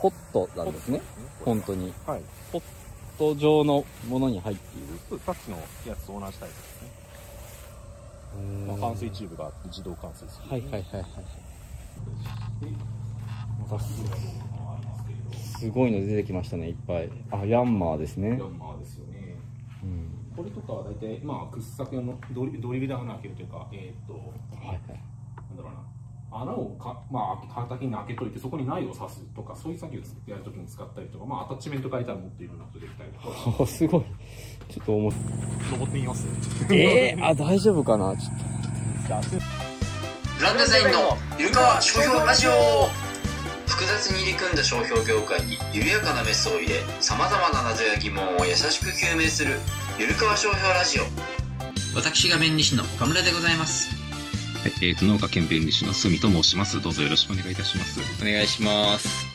ポットなんですね。本当に。はい。ポット状のものに入っている。さっきのやつと同じタイプですね、まあ、は冠水チューブがあって自動冠水する。いはいはいはい。あすすごいの出てきましたねいっぱい。あヤンマーですね。ヤンマーですよね。うん。これとかは大体まあ掘削用のドリドリルで穴開けるというかえーっとはいはい。なんだろうな穴をか、まあ、畑に開けといてそこに苗を刺すとかそういう作業をやるときに使ったりとか、まあ、アタッチメント変えたらもっといろんなことできたりとか。あすごい。ちょっと重い登ってみます。えー、あ大丈夫かな？ちょっグランデザインのゆるかわ商標ラジオ。複雑に入り組んだ商標業界に緩やかなメスを入れ様々な謎や疑問を優しく究明するゆるかわ商標ラジオ。私が弁理士の岡村でございますはい、えーと、農家兼弁理士の住と申します。どうぞよろしくお願いいたします。とお願いします。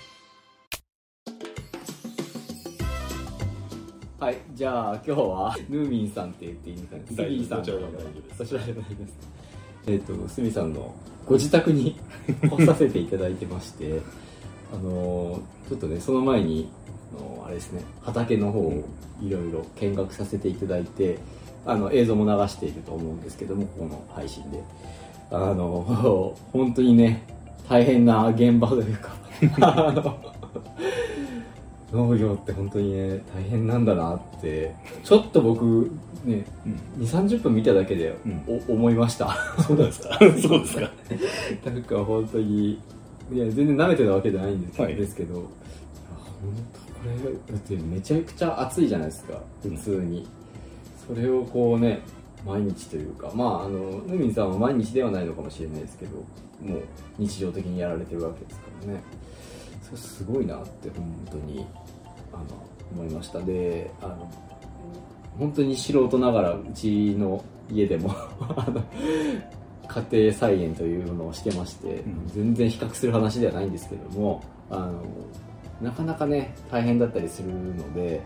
はいじゃあ今日はヌーミンさんって言っていいのかな？ス大丈夫ミさ大丈夫です。そちらで大丈夫です。えっ、とスミさんのご自宅に 来させていただいてましてあのーちょっとねその前にあのーあれですね畑の方をいろいろ見学させていただいてあの映像も流していると思うんですけどもここの配信であの本当にね大変な現場というか 農業って本当にね大変なんだなってちょっと僕ね2 3 0分見ただけでお、思いました。そうですか？そうですか。なんか本当にいや全然舐めてたわけじゃないんです,、はい。ですけど本当これだってめちゃくちゃ暑いじゃないですか普通に、それをこうね毎日というかまああのヌミンさんは毎日ではないのかもしれないですけどもう日常的にやられてるわけですからね。それすごいなって本当にあの思いました。であの本当に素人ながらうちの家でも 家庭菜園というのをしてまして、ん。全然比較する話ではないんですけどもあのなかなかね大変だったりするので、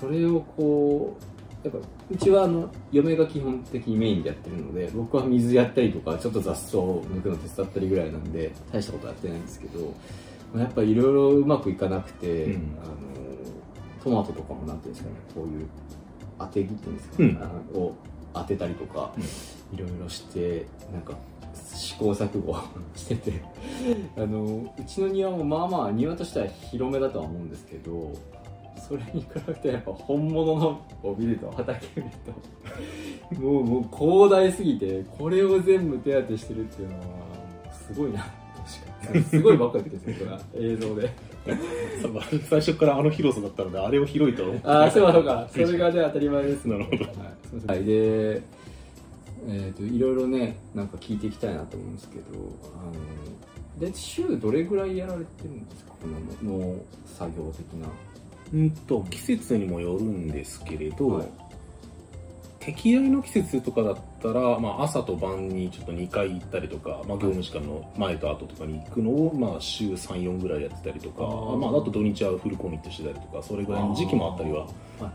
それをこうやっぱうちはあの嫁が基本的にメインでやってるので僕は水やったりとかちょっと雑草を抜くの手伝ったりぐらいなんで大したことはやってないんですけどまあやっぱいろいろうまくいかなくて、うん。あのトマトとかもなんていうんですかねこういう当て木っていうんですか、うん。を当てたりとか、いろいろしてなんか試行錯誤 してて。あのうちの庭もまあまあ庭としては広めだとは思うんですけどそれに比べてやっぱ本物のを見ると畑見るともうもう広大すぎてこれを全部手当てしてるっていうのはすごいな。確かに。すごいばっかりですねこれ映像で。最初からあの広さだったのであれを広いとああそうかそうか。それがね当たり前です。なるほど。はい、でえー、といろいろねなんか聞いていきたいなと思うんですけどあので週どれぐらいやられてるんですか？この農作業的なうんと季節にもよるんですけれど、はい。適合の季節とかだったら、まあ、朝と晩にちょっと2回行ったりとか、まあ、業務時間の前と後とかに行くのを、まあ、週34ぐらいやってたりとかあー。まあ、あと土日はフルコミットしてたりとかそれぐらいの時期もあったりは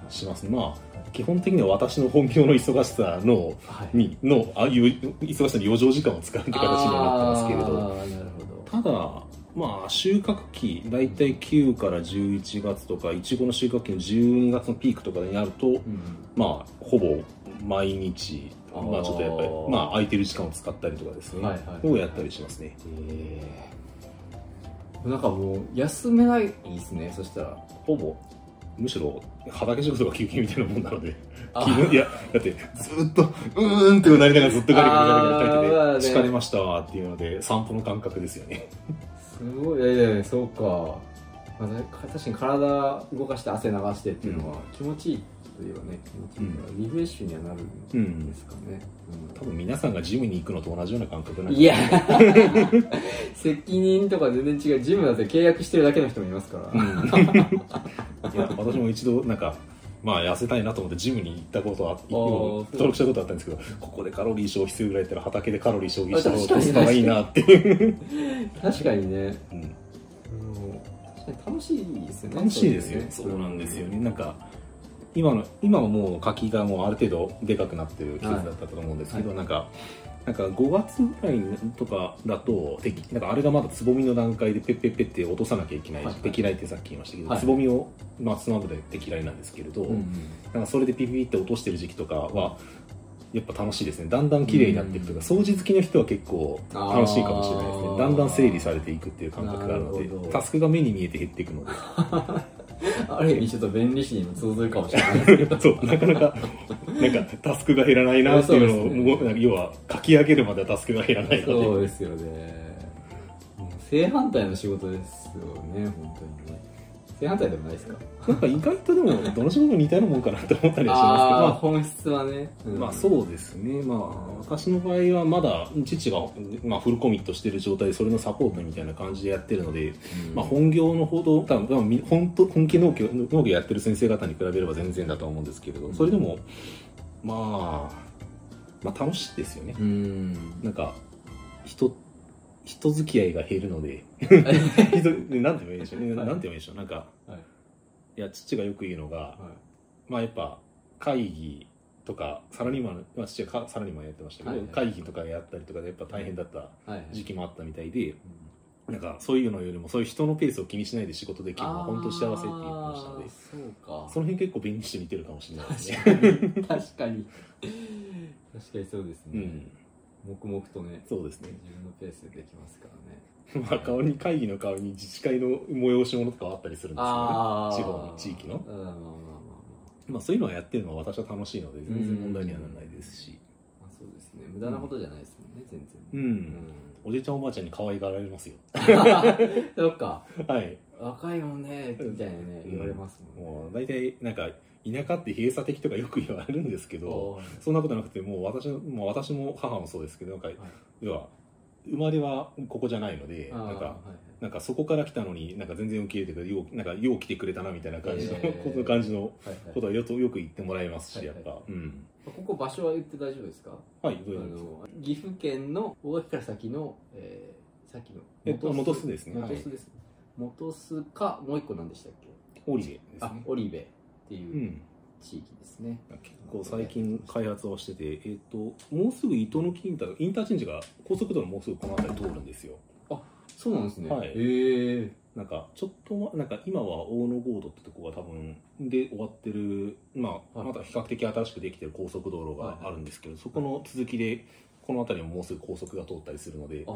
します。ねまあ基本的には私の本業の忙しさのはい。にのああいう忙しさに余剰時間を使うって形にはなってますけれど。ただまあ収穫期大体9から11月とかいちごの収穫期の12月のピークとかになるとうん。まあほぼ毎日まあちょっとやっぱりまあ空いてる時間を使ったりとかですね、はいはいをやったりしますね。えー。なんかもう休めないですねそしたら。ほぼ。むしろ畑仕事が休憩みたいなもんなので。いやだってずっとうーんってうなりながらずっとガリガリガリガリ書いてて疲れましたわっていうので散歩の感覚ですよねすごい。いやいやそうか、まあ、ね確かに体動かして汗流してっていうのは気持ちいいといえばね気持ちいいから、リフレッシュにはなるんですかね、多分皆さんがジムに行くのと同じような感覚なんいや。責任とか全然違う。ジムだって契約してるだけの人もいますから、いや私も一度なんかまあ痩せたいなと思ってジムに行ったことはー。登録したことあったんですけどここでカロリー消費するぐらいだったら畑でカロリー消費した方がいいなって。いう、確かにね。うん。楽しいですよね楽しいですよ。ねそうなんですよね。なんか今の今はもう柿がもうある程度でかくなってる季節だったと思うんですけど、なんかなんか5月ぐらいとかだと敵なんかあれがまだつぼみの段階でペッペッペッって落とさなきゃいけない、はいはい。ってさっき言いましたけど、はい。つぼみを、まあ、スマブで敵雷なんですけれど、うんなんかそれでピピピって落としてる時期とかはやっぱ楽しいですね。だんだん綺麗になっていくというか、掃除好きの人は結構楽しいかもしれないですね。だんだん整理されていくっていう感覚があるのでタスクが目に見えて減っていくので ある意味ちょっと便利視にも通ずるかもしれない。ですけどそうなかなかなんかタスクが減らないなっていうのをね。要は書き上げるまではタスクが減らないのでそうですよね。正反対の仕事ですよね本当に。ね正反対でもないですか？なんか意外とでもどの仕事も似たようなもんかなって思ったりはします本質はね、けど、まあ、まあそうですね。まあ私の場合はまだ父が、まあ、フルコミットしてる状態でそれのサポートみたいな感じでやってるので、うん。まあ、本業のほど多分本当本気農業農業やってる先生方に比べれば全然だとは思うんですけれどそれでもまあまあ楽しいですよね。うん。なんか人人付き合いが減るので。人なんて言えばいいでしょうね、はい。なんて言えばいいでしょう。なんかはい。いや父がよく言うのが、はまあやっぱ会議とかサラリーマン、まあ、父はかサラリーマンやってましたけど、はいはい。会議とかやったりとかでやっぱ大変だったいはいはい。時期もあったみたいで、なんかそういうのよりもそういう人のペースを気にしないで仕事できるのは本当幸せって言ってましたので。そうか。その辺結構便利して似てるかもしれないですね。確かに確かに。確かにそうですね、うん、黙々とねそうですね。自分のペースでできますからね。まあ、顔に会議の顔に自治会の催し物とかはあったりするんですよね。ああ地方の地域の。うんまあまあまあままあ、そういうのはやってるのは私は楽しいので全然問題にはならないですし、あまあそうですね。無駄なことじゃないですもんね全うん。然おじいちゃんおばあちゃんに可愛がられますよ。そっか。はい。若いもんねみたいなねうん。言われますもんね。もう大体なんか田舎って閉鎖的とかよく言われるんですけどそんなことなくてもう私もう私も母もそうですけどなんか要は生まれはここじゃないのでなんかはい。なんかそこから来たのになんか全然受け入れてくれようなんかよう来てくれたなみたいな感じの、えー。この感じのことはよくよく言ってもらいますし、はいやっぱ、うん。ここ場所は言って大丈夫ですか？はいどあうです。かの岐阜県の大垣から先の、えー、さっきのえっとですね。元栖です、元栖かもう一個何でしたっけ？オリベですあね。オリベっていううん。地域ですね、結構最近開発をしてて、えっともうすぐ糸の木インターインターチェンジが高速道路もうすぐこの辺り通るんですよ。そうなんですね。はい。へえ。なんかちょっとまなんか今は大野ゴードってとこが多分で終わってる、まあ、はい。まだ比較的新しくできてる高速道路があるんですけど、そこの続きでこの辺りももうすぐ高速が通ったりするのであ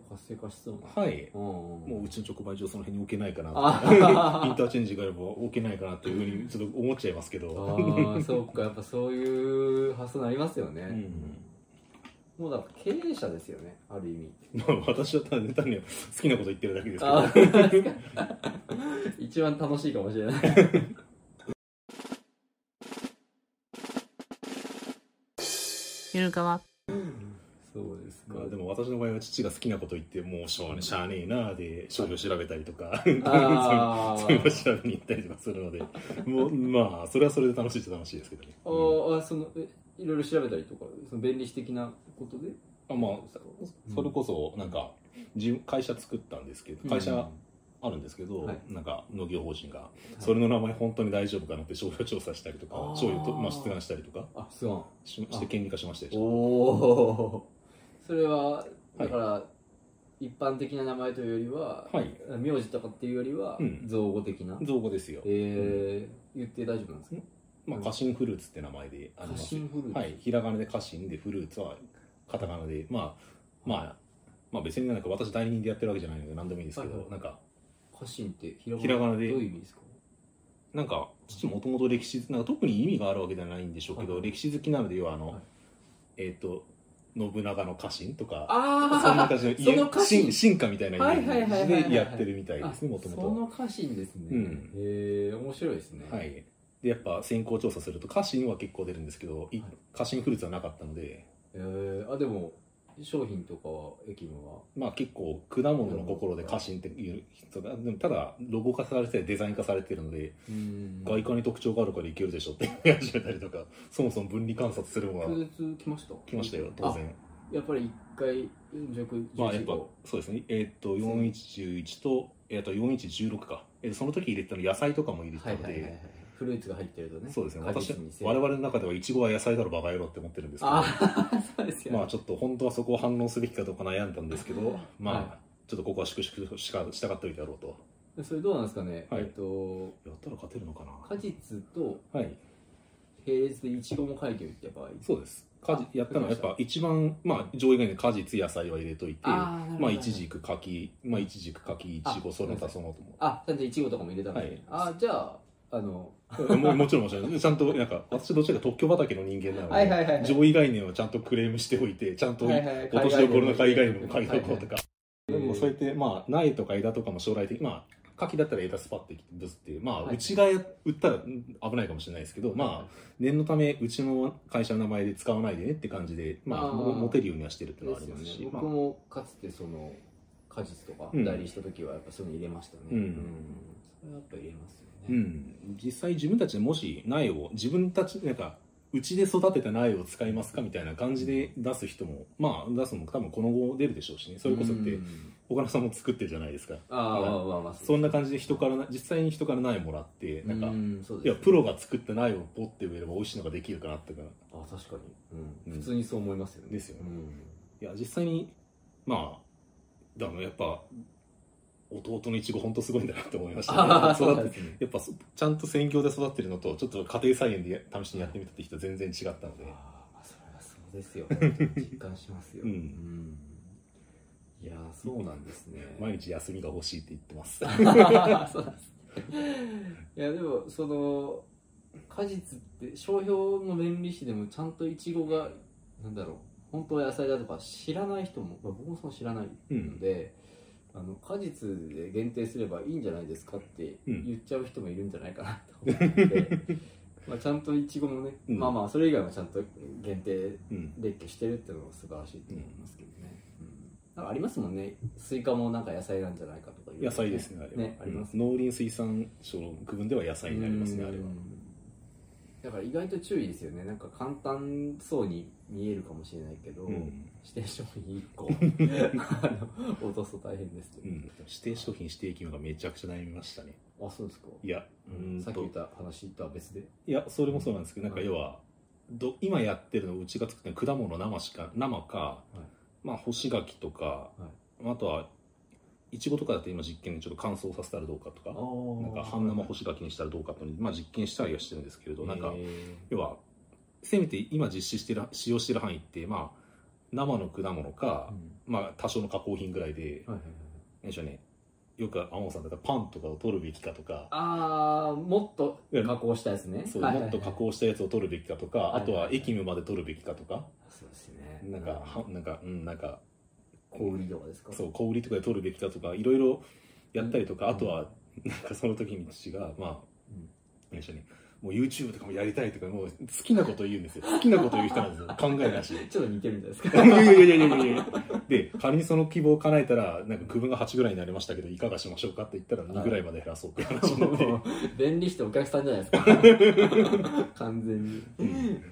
活性化しそうな。はい。うんもううちの直売所その辺に置けないかな インターチェンジがあれば置けないかなというふうにちょっと思っちゃいますけど、ああそうか。やっぱそういう発想になりますよね、うん。もうだから経営者ですよね。ある意味。まあ、私は単に単に好きなこと言ってるだけですけど。一番楽しいかもしれない。ゆるかわそうですかまあ、でも私の場合は父が好きなこと言ってもうしょうがねしゃあねえなで商標調べたりとか あー。そういうの調べに行ったりとかするので。もうまあそれはそれで楽しいっちゃ楽しいですけどね、あーあそのえいろいろ調べたりとかその便利士的なことで？あまあそれこそなんか自分会社作ったんですけど会社あるんですけど、はい。なんか農業法人がそれの名前本当に大丈夫かなって商標調査したりとかあー。商標と、まあ、出願したりとかあすごい。しして権利化しましたでしおょおそれははい。だから、一般的な名前というよりは、はい。名字とかっていうよりは、うん。造語的な、造語ですよ、えー、言って大丈夫なんですか？まあ、カシンフルーツって名前でありカます。シンフルーツ、はい、ひらがなでカシンでフルーツはカタカナで、まあ、まあ、まあ別になんか私代理人でやってるわけじゃないので何でもいいんですけど、はいはい。なんか、カシンってひらひらがなで。どういう意味ですか？なんか、父もともと歴史、なんか特に意味があるわけではないんでしょうけど、はい歴史好きなので、要はあの、はい。えっ、と、信長の家臣とか、あそんな感じの家臣。進進化みたいなイメでやってるみたいですね、もとそもの家臣ですね、うん。へえ面白いですね。と。はい。で、やっぱ先行調査すると、家臣は結構出るんですけど、いはい。家臣フルーツはなかったので、えー、あでも商品とかは駅務は？まあ結構果物の心で家臣っていう人だでもただロゴ化されてデザイン化されてるので、うん。外観に特徴があるからいけるでしょって言い始めたりとかそもそも分離観察するのが拒絶来ました？来ましたよ当然。やっぱり一回弱まあやっぱそうですね。えーっと4111と,、えーっと4116か、えーその時入れてたの野菜とかも入れてたので、はいはいはいはいフルーツが入ってるとねそうですね。果私我々の中ではイチゴは野菜だろバカ野郎って思ってるんですけどああそうですよね、まあちょっと本当はそこを反応すべきかどうか悩んだんですけどまあ、はちょっとここは粛々としかしたかっておいてやろうと。それどうなんですかね、はい。えっとやったら勝てるのかな？果実とはい。並列でイチゴも書いておいた場合。そうです。果実やったのはやっぱ一番、まあ、上位概念果実野菜は入れといてまあいちじく柿まあいちじく柿いちごあその他そのともあちゃんとイチゴとかも入れたのね、はい。あじゃああの ももちろんもちろんちゃんとなんか私どちらか特許畑の人間なので、はいはいはいはい。上位概念をちゃんとクレームしておいてちゃんとはいはい落としどころの海外も書いておこうとか。か、でもそうやってまあ苗とか枝とかも将来的まあ柿だったら枝スパってぶつってまあ、はい。うちがや売ったらうん危ないかもしれないですけど、まあ念のためうちの会社の名前で使わないでねって感じでまああー。も持てるようにはしてるっていうのはありますし、まあ。僕もかつてその果実とかうん。代理した時はやっぱそういうの入れましたね。うん。それはやっぱ入れますよね、うん、実際自分たちでもし苗を自分たちなんかうちで育てた苗を使いますかみたいな感じで出す人もまあ出すのも多分この後出るでしょうしね。それこそってうん。岡野さんも作ってるじゃないですか。ああだからまあまあまあそんな感じで人からな実際に人から苗もらってなんか、うんそうですいやプロが作った苗をポッて植えれば美味しいのができるかなってかあ確かに、うん。うん。普通にそう思いますよね。ですよね。うん。いや実際にまあだからやっぱ弟のいちご本当すごいんだなって思いました、ああそう育てやっぱそちゃんと専業で育ってるのとちょっと家庭菜園で試しにやってみたって人全然違ったので、ああそれはそうですよ実感しますよ、うん。ん。いやーそうなんですね。毎日休みが欲しいって言ってます。いやでもその果実って商標の弁理士でもちゃんとイチゴがなんだろう本当は野菜だとか知らない人も、まあ、僕もそう知らないので、あの果実で限定すればいいんじゃないですかってうん。言っちゃう人もいるんじゃないかなと思って、まあちゃんとイチゴもね、うん。まあまあそれ以外もちゃんと限定うん。列挙してるっていうのが素晴らしいと思いますけどね、うん。なんかありますもんね。スイカもなんか野菜なんじゃないかとかいう野菜ですねあれは。ねあります。うん。農林水産省の区分では野菜になりますねあれは。うんだから意外と注意ですよね。なんか簡単そうに見えるかもしれないけど、うん。指定商品1個 あの落とすと大変ですうん、指定商品指定義務がめちゃくちゃ悩みましたね。あそうですか。いやうん。さっき言った話とは別で？いやそれもそうなんですけどなんか要はど今やってるのうちが作ってる果物生しか生か、まあ干し柿とか、あとはいちごとかだと今実験でちょっと乾燥させたらどうかとかなんか半生干し柿にしたらどうかっていうのにまあ、実験したりはしてるんですけれどなんか要はせめて今実施してる使用してる範囲ってまあ生の果物か、まあ多少の加工品ぐらいで、はいはいはい。何でしょうね。よく天野さんだったらパンとかを取るべきかとか、ああもっと加工したやつね。そうはいはいはい。もっと加工したやつを取るべきかとか、はいはいあとは液務まで取るべきかとか、そうですね。なんか、はなんか、うん、なんか、小売りとかですか？そう、小売りとかで取るべきかとか、いろいろやったりとか、うん。あとは、なんかその時に父が、まあ、うん何でしょうね、もう YouTube とかもやりたいとか、もう好きなこと言うんですよ。好きなこと言う人なんですよ。考えなしで。ちょっと似てるんじゃないですいか？やいやいやいやいやいや。で、仮にその希望を叶えたら、なんか区分が8ぐらいになりましたけど、いかがしましょうかって言ったら2ぐらいまで減らそうって話になって。もう便利してお客さんじゃないですか。完全に。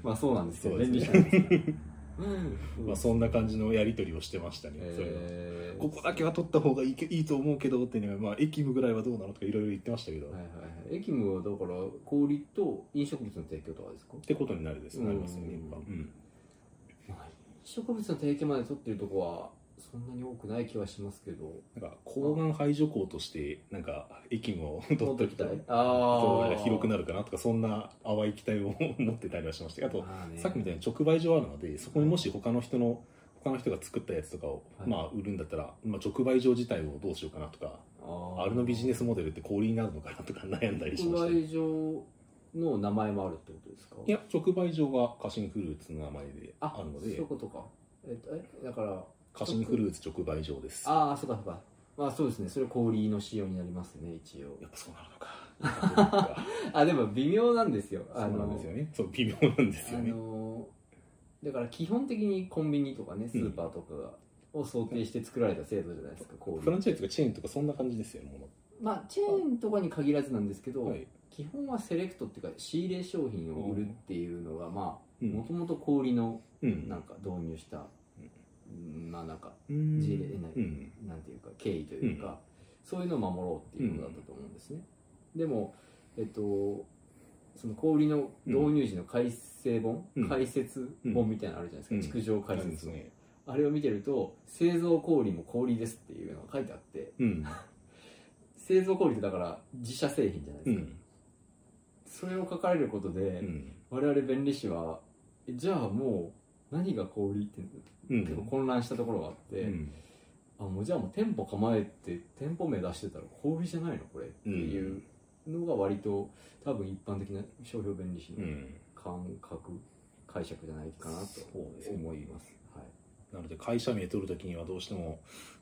まあそうなんですよ。すね。便利してなんですよまあそんな感じのやり取りをしてましたね。それは。えーここだけは取った方がいいけいいと思うけどっていうのが、まあ、駅務ぐらいはどうなのとかいろいろ言ってましたけど、はいはいはい。駅務はだから小売と飲食物の提供とかですか？ってことになるです、うんなりますよね、やっぱ。うん。まあ飲食物の提供まで取ってるとこはそんなに多くない気はしますけど。なんか、抗がん排除口として、なんか、駅務を取っときたい。ああ広くなるかなとか、そんな淡い期待を持ってたりはしました。あと、まあね。さっきみたいに直売所あるので、そこにもし他の人の、他の人が作ったやつとかを、はい。まあ、売るんだったら、まあ、直売所自体をどうしようかなとか、あれのビジネスモデルって小売りになるのかなとか悩んだりしましたね。直売所の名前もあるってことですか？いや、直売所がカシンフルーツの名前でああるので。そういう、ことか。ええだからカシンフルーツ直売所です。ああそうかそうかまあそうですねそれ小売りの仕様になりますね一応やっぱそうなのか。あでも微妙なんですよそうなんですよね。そう、微妙なんですあよね。のだから基本的にコンビニとかねスーパーとかがを想定して作られた制度じゃないですか小売りフランチャイズとかチェーンとかそんな感じですよね、もまあチェーンとかに限らずなんですけど、の。はい。基本はセレクトっていうか仕入れ商品を売るっていうのがまあうんもともと小売りのうんなんか導入した、うんまあなんかうん。事例なん。なんていうか経緯というか、そういうのを守ろうっていうことだったと思うんですね、でもえっとその氷の導入時の改正本、うん。解説本みたいなのあるじゃないですか、うん。築城解説。本、なんですね。あれを見てると製造氷も氷ですっていうのが書いてあってうん。製造氷ってだから自社製品じゃないですか、うん。それを書かれることで、うん。我々弁理士はえじゃあもう何が氷ってうん。結構混乱したところがあって、うん。あもうじゃあもう店舗構えて店舗名出してたら氷じゃないのこれっていうのが割と多分一般的な商標弁理士のうん。感覚解釈じゃないかなと思います、はい。なので会社名取るときにはどうしても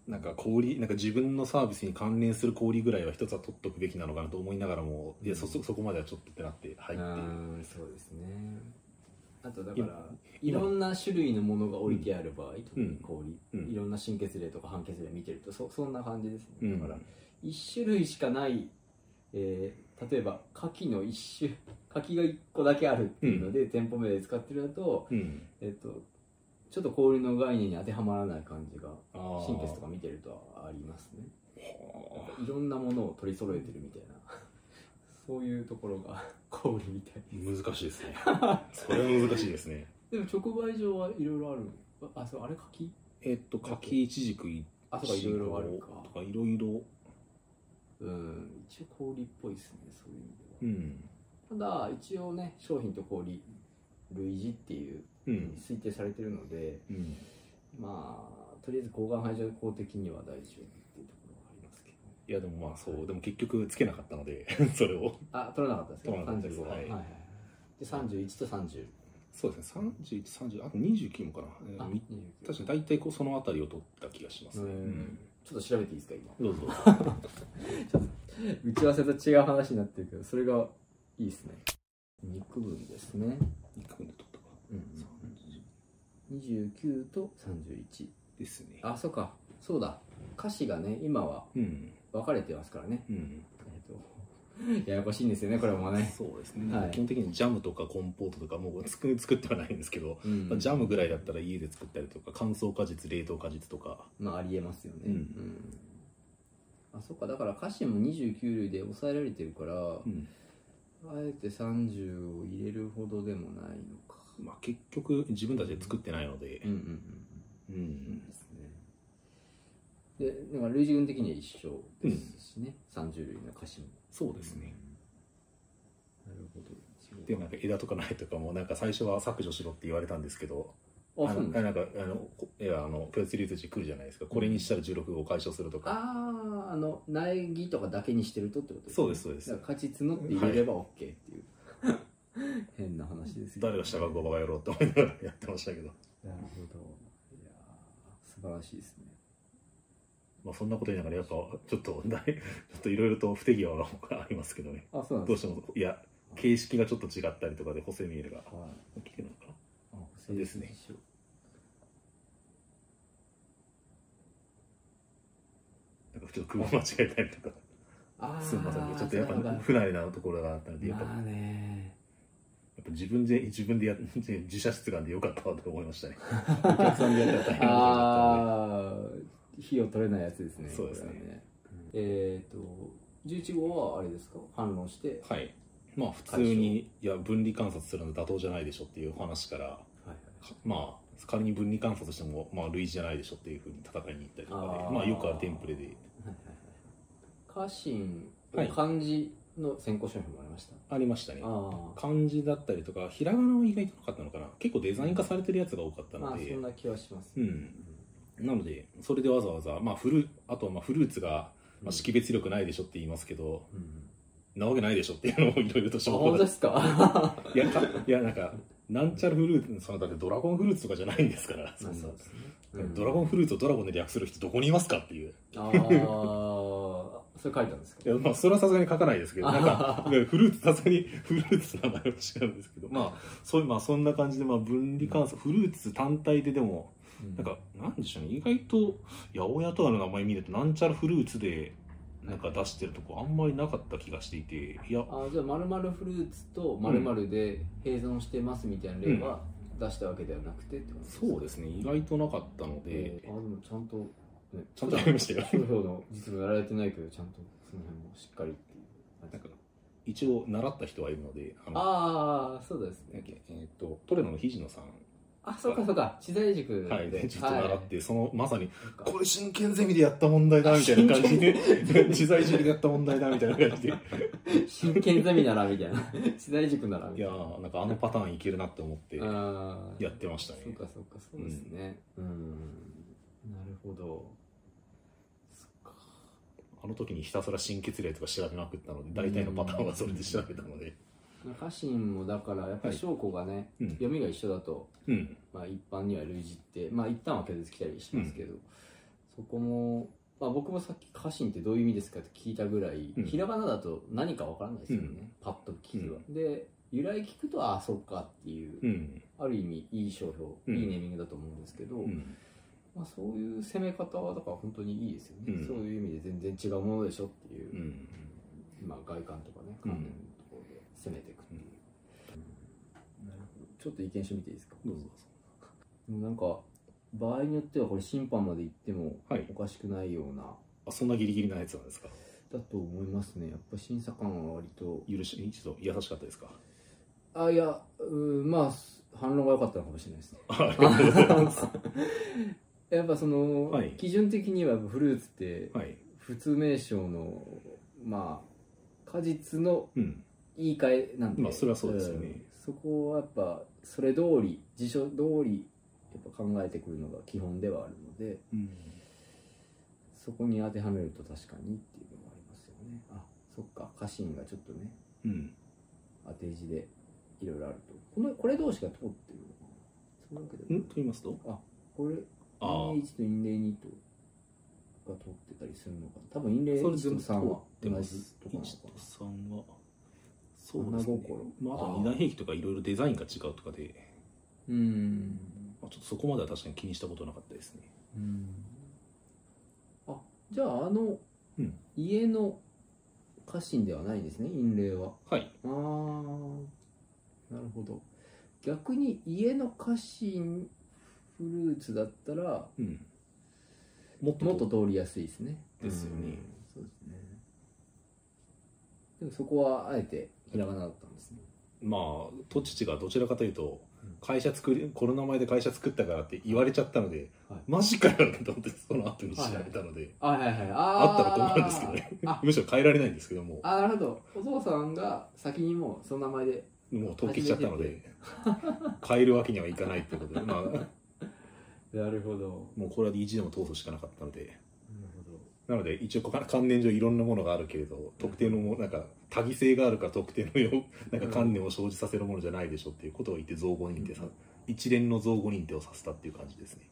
なんか氷なんか自分のサービスに関連する氷ぐらいは一つは取っとくべきなのかなと思いながらもいやそそそこまではちょっとってなって入って。そうですねあとだからい今ろんな種類のものが置いてある場合、特にうん。氷、うん。いろんな心血例とか半血例見てるとそそんな感じですね、うん。だから1種類しかない、えー例えば牡蠣の一種牡蠣が1個だけあるっていうので、店舗名で使ってるだと,、うん。えっとちょっと氷の概念に当てはまらない感じがあー。心血とか見てるとありますね。いろんなものを取り揃えてるみたいなそういうところが 氷みたい。難しいですね。それは難しいですね。でも直売所はいろいろある。あそうあれ柿？えっと柿いちじくいあそうかいろいろあるか。とかいろいろうん一応氷っぽいですねそういう意味では。うん。ただ一応ね商品と氷類似っていううん。推定されてるので、うん。まあとりあえず抗がん排除法的には大丈夫いやでもまあそう。でも結局つけなかったので それを。あ取らなかったですか？取らなかったです。35は、はいはいはい。で31と30そうですね。3130あと29もかな。えーあみ29確かに大体こうその辺りを取った気がしますね、ううん。んちょっと調べていいですか今？どうぞ。打ち合わせと違う話になってるけどそれがいいですね。肉分ですね、一分で取ったか。うん、29と31ですね。あそうか。そうだ。歌詞がね今は。うん分かれてますからね。うん。えっ、と ややこしいんですよねこれもね、そうですね、はい。基本的にジャムとかコンポートとかもう作 作ってはないんですけど、うん。まあジャムぐらいだったら家で作ったりとか乾燥果実冷凍果実とか。まあありえますよね、うん。あそっか。だから歌詞も29類で抑えられてるから、うん。あえて30を入れるほどでもないのか。まあ結局自分たちで作ってないので。うんうんうんうん、うんでだから類似群的には一緒ですしね、30類の歌詞も。そうですね、なるほど。でもなんか枝とか苗とかもなんか最初は削除しろって言われたんですけどあそうなんか。あのこいやあのプレスリリース来るじゃないですか。これにしたら16号解消するとか、あああの苗木とかだけにしてるとってことですそうですそうです。果実のって入れれば OK っていう、変な話ですよ誰が従うかバカ野郎って思いながらやってましたけど、なるほど。いやー素晴らしいですねまあ、そんなこと言いながらやっぱちょっとだい ちょっといろいろと不手際がありますけどね。あそうなんどうしてもいや形式がちょっと違ったりとかで補正見えるがはい。聞けるのかな。あそうですね。なんかちょっと空間間違えたりとか。あーすみませんね。ちょっとやっぱ不慣れなところがあったのでやっぱ,、まあねやっぱ自分で自分でや自社出願でよかったわと思いましたね。お客さんでやったら大変なことになったので。ああ火を取れないやつですねそうですね。これはえっ、と11号はあれですか？反論して。はい。まあ普通にいや分離観察するの妥当じゃないでしょっていう話からはいはい。まあ仮に分離観察してもまあ類似じゃないでしょっていうふうに戦いに行ったりとかであー。まあよくあるテンプレで。はいはいはい。家臣はい漢字の先行商品もありました、ありましたね。あ漢字だったりとかひらがなは意外となかったのかな。結構デザイン化されてるやつが多かったので、あそんな気はします、うんなのでそれでわざわざ、まあ、フルあとはまあフルーツが、まあ、識別力ないでしょって言いますけど、うん。なわけないでしょっていうのをいろいろとあ証拠ですか？いやかいやなんかなんちゃらフルーツそのだってドラゴンフルーツとかじゃないんですから。そうん。ドラゴンフルーツをドラゴンで略する人どこにいますかっていう。ああ それ書いたんですか？いやまあそれはさすがに書かないですけどなんかフルーツさすがにフルーツの名前は違うんですけどまあそうまあそんな感じでまあ分離観察フルーツ単体ででもなんかなんでしょうね。意外と八百屋とかの名前見るとなんちゃらフルーツでなんか出してるとこあんまりなかった気がしていていや。あじゃあまるまるフルーツとまるまるで併存してますみたいな例は出したわけではなくてってことですか？そうですね。意外となかったので、えーあでもちゃんと、ね、ちゃんとやりましたよ。商標の実務やられてないけどちゃんとその辺もしっかりっていうなんか一応習った人はいるのであのああそうですね。えー、とトレノの肘野さんあそうかそうか。知財塾で、はい、ちょっと習って、そのまさにこれ真剣ゼミでやった問題だみたいな感じで知財 塾でやった問題だみたいな感じで。真剣ゼミならみたいな。知財塾ならみいやたいなーなんかあのパターンいけるなって思ってやってましたね。そうかそうかそうですね。うん。なるほど。そっか。あの時にひたすら心血霊とか調べまくったので大体のパターンはそれで調べたので家臣もだからやっぱり証拠がね、うん。読みが一緒だと、うん。まあ、一般には類似ってまあ一旦は拒絶来たりしますけど、そこも、まあ、僕もさっき家臣ってどういう意味ですかって聞いたぐらい、うん。ひらがなだと何かわからないですよね、うん。パッと聞くは、で由来聞くとああそっかっていう、うん。ある意味いい商標、うん。いいネーミングだと思うんですけど、うん。まあ、そういう攻め方はだから本当にいいですよね、うん。そういう意味で全然違うものでしょっていう、うん。まあ、外観とかねうん関連のところで攻めていくちょっと意見書見ていいですか？どうぞ。でもなんか場合によってはこれ審判まで行ってもはい。おかしくないような、あそんなギリギリなやつなんですか？だと思いますね。やっぱ審査官は割と許しちょっと優しかったですか？あいやうーまあ反論が良かったのかもしれないですね。ありがとうございます。やっぱその、はい。基準的にはやっぱフルーツってはい。普通名称のまあ果実のうん。言い換えなんで、まあそれはそうですよね。んそこはやっぱそれ通り辞書通りやっぱ考えてくるのが基本ではあるのでうん。そこに当てはめると確かにっていうのもありますよね。あそっか。家臣がちょっとねうん。当て字でいろいろあると。このこれ同士が通ってるのかな？そういうわけでもん？と言いますと？あこれ陰1と陰霊2とが通ってたりするのかな？多分陰霊それ1と3は同じす1とこなのかと3はそうですね。まあ、あと二段兵器とかいろいろデザインが違うとかで、なうん。まあ、ちょっとそこまでは確かに気にしたことなかったですね。うん。あじゃああの、うん。家の家臣ではないですね陰霊は。はい。ああなるほど。逆に家の家臣フルーツだったらうん。もっともっと通りやすいですね。ですよね。うん。そうですねでもそこはあえてひらがなだったんですね。まあと父がどちらかというと会社作りこの名前で会社作ったからって言われちゃったので、はい。マジかよと思ってその後に調べたので、あはいはいはい。ああったらと思うんですけどね。あ。むしろ変えられないんですけども。あなるほど。お父さんが先にもうその名前でもう登記しちゃったので 変えるわけにはいかないってことで、まあ、なるほど。もうこれは意地でも通すしかなかったのでなので一応こ関連上いろんなものがあるけれど特定のもなんか多義性があるか特定のよなんか観念を生じさせるものじゃないでしょっていうことを言って造語認定さ一連の造語認定をさせたっていう感じですね。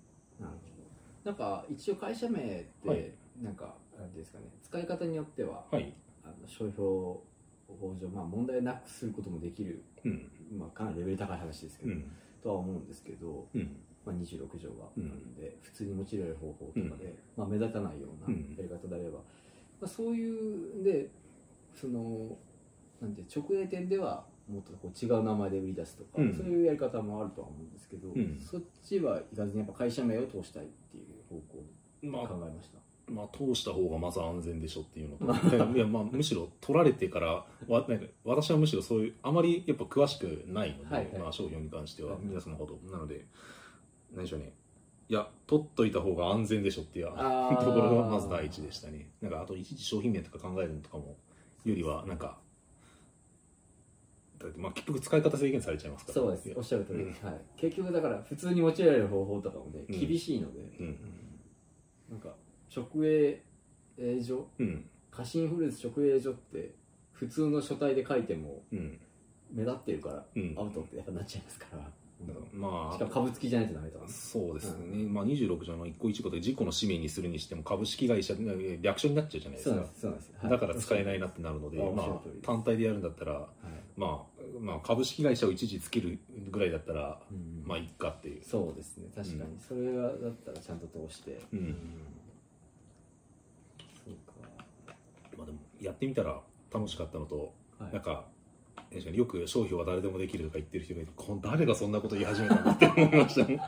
なんか一応会社名って、はい。なんかなんですかね。使い方によっては、はい。あの商標法上まあ問題なくすることもできる、うん。まあ、かなりレベル高い話ですけど、うん。とは思うんですけど、うんまあ、26条があうんるん。で、普通に用いられる方法とかで、うん。まあ、目立たないようなうん。やり方であれば、まあ、そういうんでそのなんて直営店ではもっとこう違う名前で売り出すとか、うん。そういうやり方もあるとは思うんですけど、うん。そっちはいかずにやっぱ会社名を通したいっていう方向にまあ考えました？まあ、通した方がまず安全でしょっていうのと。いや、まあ、むしろ取られてからわなんか私はむしろそういうあまりやっぱ詳しくないので、はいはい。まあ、商標に関してははい。皆さんのことなので何でしょうね。いや取っといた方が安全でしょっていうところがまず第一でしたね。なんかあといちいち商品名とか考えるのとかもよりはなんかだってまあ結局使い方制限されちゃいますから。そうです。おっしゃる通り、うん。はい、結局だから普通に用いられる方法とかもねうん。厳しいので、うんなんか直営所？うん。家臣フルーツ直営所って普通の書体で書いてもうん。目立ってるからうん。アウトってやっぱなっちゃいますから、だからまあ。しかも株付きじゃないとダメとそうですね、まあ、26条の一個一個で自己の氏名にするにしても株式会社略称になっちゃうじゃないですか。そうなんですはい。だから使えないなってなるので、あまあ単体でやるんだったら、はい。まあ、まあ株式会社を一時つけるぐらいだったら、うん。まあいっかっていう、そうですね確かに、うん。それはだったらちゃんと通して。うん。そうか。まあ、でもやってみたら楽しかったのと、はい。なんか確かによく商標は誰でもできるとか言ってる人がいてこ誰がそんなこと言い始めたんだって思いましたね。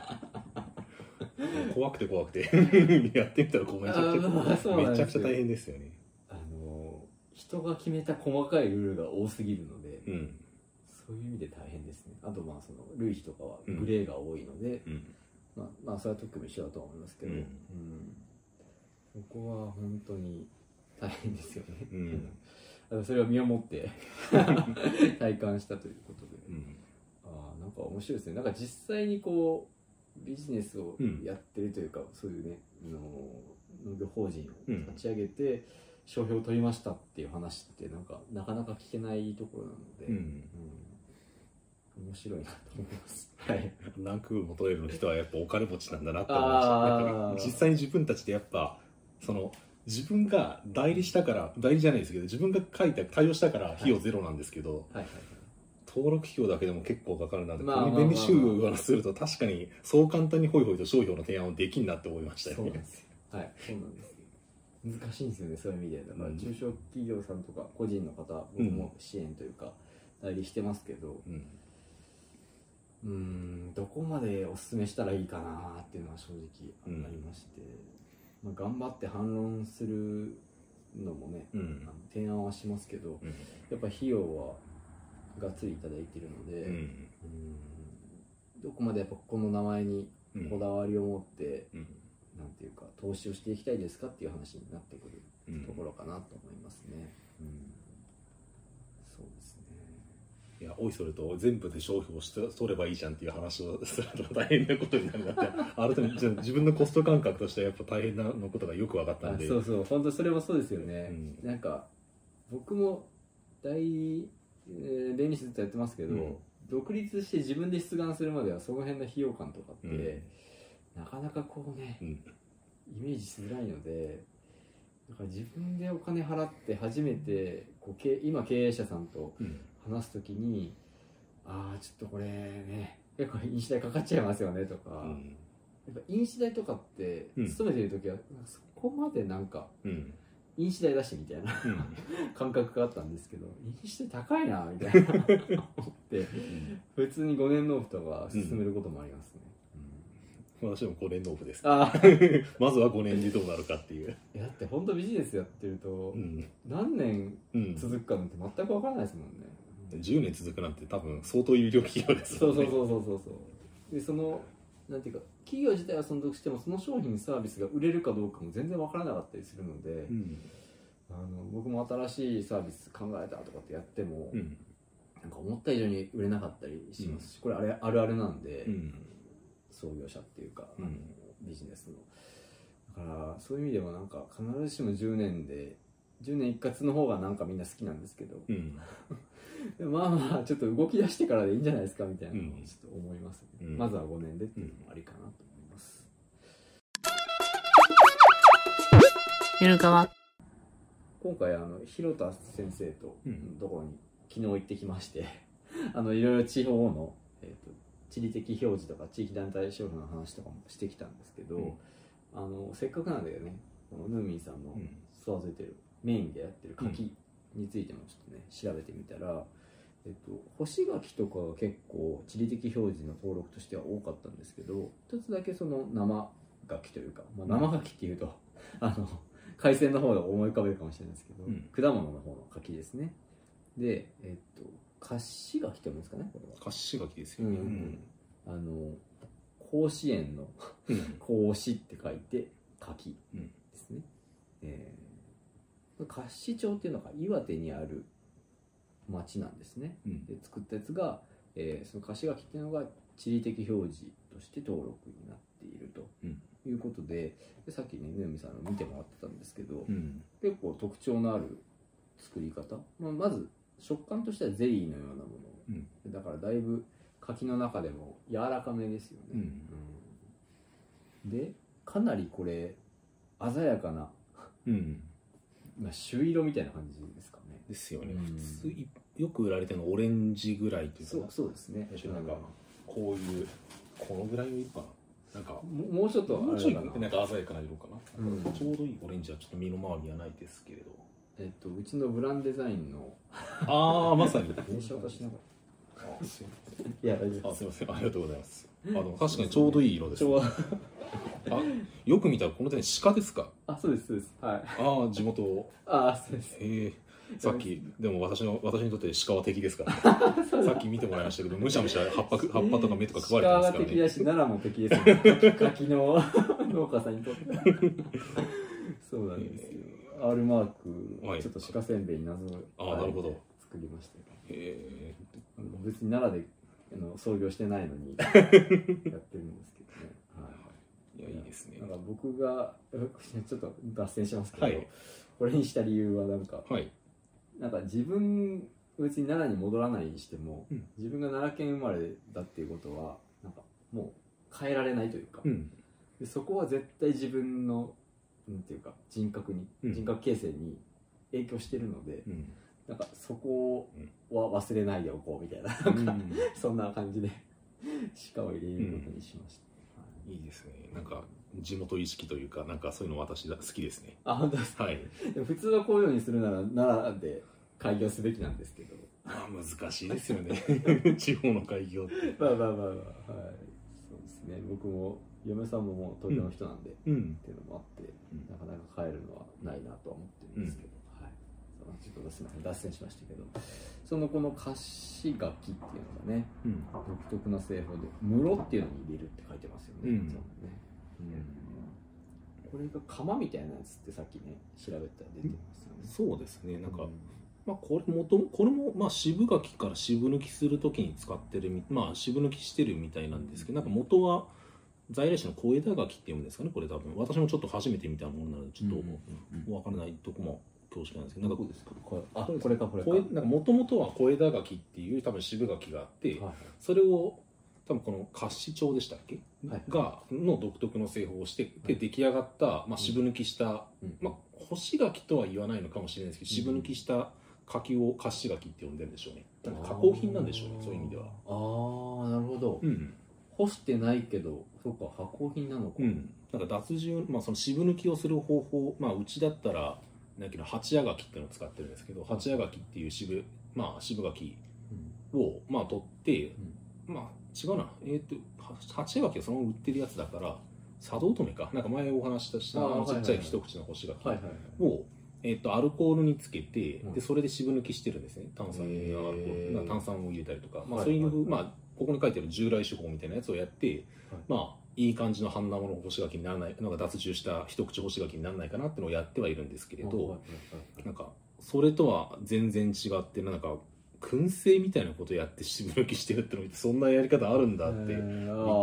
怖くて怖くて。やってみたらこうめちゃくちあーまあそうゃめちゃくちゃ大変ですよね。あの一人が決めた細かいルールが多すぎるので、うん。そういう意味で大変ですね。あとまあその類比とかはグレーが多いので、うん。まあ、まあそれは特に一緒だとは思いますけど、うん。うん。そこは本当に大変ですよね、うんそれを身をもって 体感したということで、うん。ああなんか面白いですね。なんか実際にこうビジネスをうん。やってるというか、そういうねあの農業法人をうん。立ち上げて商標を取りましたっていう話ってなんかなかなか聞けないところなので、うん。うん。面白いなと思います。はい。ランクール元レルの人はやっぱお金持ちなんだなって思いました。なんか実際に自分たちでやっぱその自分が代理したから代理じゃないですけど自分が書いた対応したから費用ゼロなんですけど、はいはいはい。登録費用だけでも結構かかるなって、まあ便利収入からすると確かにそう簡単にホイホイと商標の提案をできんなって思いましたよね。そうなんです。よ。はい、そうなんですよ。難しいんですよね、そういう意味で。だか中小企業さんとか個人の方、僕も支援というか代理してますけど、うん。うーん、どこまでお勧めしたらいいかなっていうのは正直ありまして、まあ、頑張って反論するのもね、うん。あの提案はしますけど、うん。やっぱ費用はがっつりいただいてるので、うん。うーんどこまでやっぱこの名前にうん。こだわりを持って、うん。なんていうか投資をしていきたいですかっていう話になってくるうん。ところかなと思いますね。うん、そうですね。いやおいそれと全部で商標をして取ればいいじゃんっていう話をすると大変なことになるなって。改めてじゃあ自分のコスト感覚としてはやっぱ大変なのことがよく分かったんで。あそうそう。本当それもそうですよね。うん。なんか僕も代理、えー弁理士ずっとやってますけど、うん。独立して自分で出願するまではその辺の費用感とかって、うん。なかなかこうねうん。イメージしづらいのでだから自分でお金払って初めてこう経今経営者さんとうん。話すときにああちょっとこれね結構印紙代かかっちゃいますよねとか、うん。やっぱ印紙代とかってうん。勤めてる時はそこまでなんかうん。印紙代出してみたいなうん。感覚があったんですけど印紙代高いなみたいな思って普通に5年納付とか進めることもありますね、私も5年納付です まずは5年でどうなるかっていう、だって本当ビジネスやってるとうん。何年うん、続くかなんて全く分からないですもんね、10年続くなんて多分相当有料企業ですそうんそうそうそうそうそう。でそのなんていうか企業自体は存続してもその商品サービスが売れるかどうかも全然分からなかったりするので、うん。あの僕も新しいサービス考えたとかってやっても、うん。なんか思った以上に売れなかったりしますし、これあれあるあるなんで、うん創業者っていうか、うん。あのビジネスの。だからそういう意味でもなんか必ずしも10年で10年一括の方がなんかみんな好きなんですけど、うん。まあまあちょっと動き出してからでいいんじゃないですかみたいなちょっと思いますね、うん。まずは5年でっていうのもありかなと思います、ゆるかわ今回あの広田先生とうん。ところに昨日行ってきまして あのいろいろ地方の、えー、と地理的表示とか地域団体商標の話とかもしてきたんですけど、うん。あのせっかくなんでねこのヌーミンさんのうん。育ててる、メインでやってる柿についてもちょっとね調べてみたら、えっと、干し柿とかが結構地理的表示の登録としては多かったんですけど一つだけその生柿というか、まあ、生柿っていうと、あの海鮮の方が思い浮かべるかもしれないですけど、うん。果物の方の柿ですね。でえっとカシ柿って読むんですかねこれは。カッシガキですよね。うん。あの甲子園のうん。甲子って書いて柿うん。ですね、えー甲子町っていうのが岩手にある町なんですね。うん。で作ったやつが、えーその菓子柿っていうのが地理的表示として登録になっているとうん。いうことででさっきねぬみさんの見てもらってたんですけど、うん。結構特徴のある作り方、まあ、まず食感としてはゼリーのようなもの、だからだいぶ柿の中でも柔らかめですよね、うん。うん。でかなりこれ鮮やかな、うん。まあ、朱色みたいな感じですかね。ですよね。うん。普通いよく売られてるのオレンジぐらいというかそうそうですね。なんかこういうこのぐらいの色かななんかももうちょっともうちょいななんか鮮やかな色かな、うん。ちょうどいいオレンジはちょっと身の回りにはないですけれどえっとうちのブランデザインのああまさに。いませんらいや大丈夫あすいません。ありがとうございます。あの確かにちょうどいい色ですちょうど。あよく見たらこの点鹿ですか？あそうですそうです。はい。ああ地元あそうです。ええさっきでも私の私にとって鹿は敵ですから、ね、さっき見てもらいましたけどむしゃむしゃ葉っぱ 葉っぱとか芽とか食われてますからね。敵だし奈良も敵ですよね。柿の農家さんにとって そうなんですよ R マーク、はい。ちょっと鹿せんべいに謎をあなるほど。作りましたよへあの別に奈良であの創業してないのに やってるんですけどね、はい。えいやいいですね。なんか僕が ちょっと脱線しますけど、はい。これにした理由はなんかはい。なんか自分別に奈良に戻らないにしても、うん。自分が奈良県生まれだっていうことはなんかもう変えられないというか、うん。でそこは絶対自分のなんていうか人格に、うん。人格形成に影響してるので、うん。なんかそこは忘れないでおこうみたいな、うん。そんな感じで鹿を入れることにしました、はいいいですね。なんか地元意識というかなんかそういうの私だ好きですね。あ本当ですか？はい。でも普通はこういうようにするなら奈良で開業すべきなんですけど。まあ難しいですよね。地方の開業って。まあまあまあまあはい。そうですね。僕も嫁さんももう東京の人なんで、うん。っていうのもあって、うん。なかなか帰るのはないなとは思ってるんですけど、はい、そのちょっとすみません脱線しましたけどそのこの貸し書きっていうのがねうん。独特な製法で「室」っていうのに入れるって書いてますよね,、うん。ね。うん、これが釜みたいなやつってさっきね調べたら出てますよね。そうですね。なんか、うん。まあ、これもともこれもまあ渋柿から渋抜きするときに使ってるみまあ渋抜きしてるみたいなんですけどなんか元は在来種の小枝柿っていうんですかね？これ多分。私もちょっと初めて見たものなのでちょっと分からないとこも恐縮なんですけどなんかですか。これあこれかこれか。なんか元々は小枝柿っていう多分渋柿があって、はいそれを多分この褐子町でしたっけ、はいがの独特の製法をしてで出来上がった、まあ、渋抜きした、うんまあ、干し柿とは言わないのかもしれないですけど、渋抜きした柿を褐子柿って呼んでるんでしょうね。加工品なんでしょうねそういう意味では。ああなるほど、うん、干してないけどそうか加工品なのか、うん、なんか脱汁、まあ、その渋抜きをする方法、まあ、うちだったらなんか八夜柿っていうのを使ってるんですけど八夜柿っていう渋,、まあ、渋柿うん。を、まあ、取って、まあ違うな。えっ、とは八夜柿はそのまま売ってるやつだから茶道止めか。なんか前お話ししたああーのちっちゃい一口の干し柿。はいはいはい。を、えっとアルコールにつけて、うん。でそれで渋抜きしてるんですね。炭酸炭酸を入れたりとか、まあ、はいそういう、はいまあ、ここに書いてある従来手法みたいなやつをやって、まあいい感じの半生の干し柿にならないなんか脱汁した一口干し柿にならないかなっていうのをやってはいるんですけれど、はいはいはいなんかそれとは全然違ってなんか燻製みたいなことやって渋抜きしてるってのを見てそんなやり方あるんだってびっ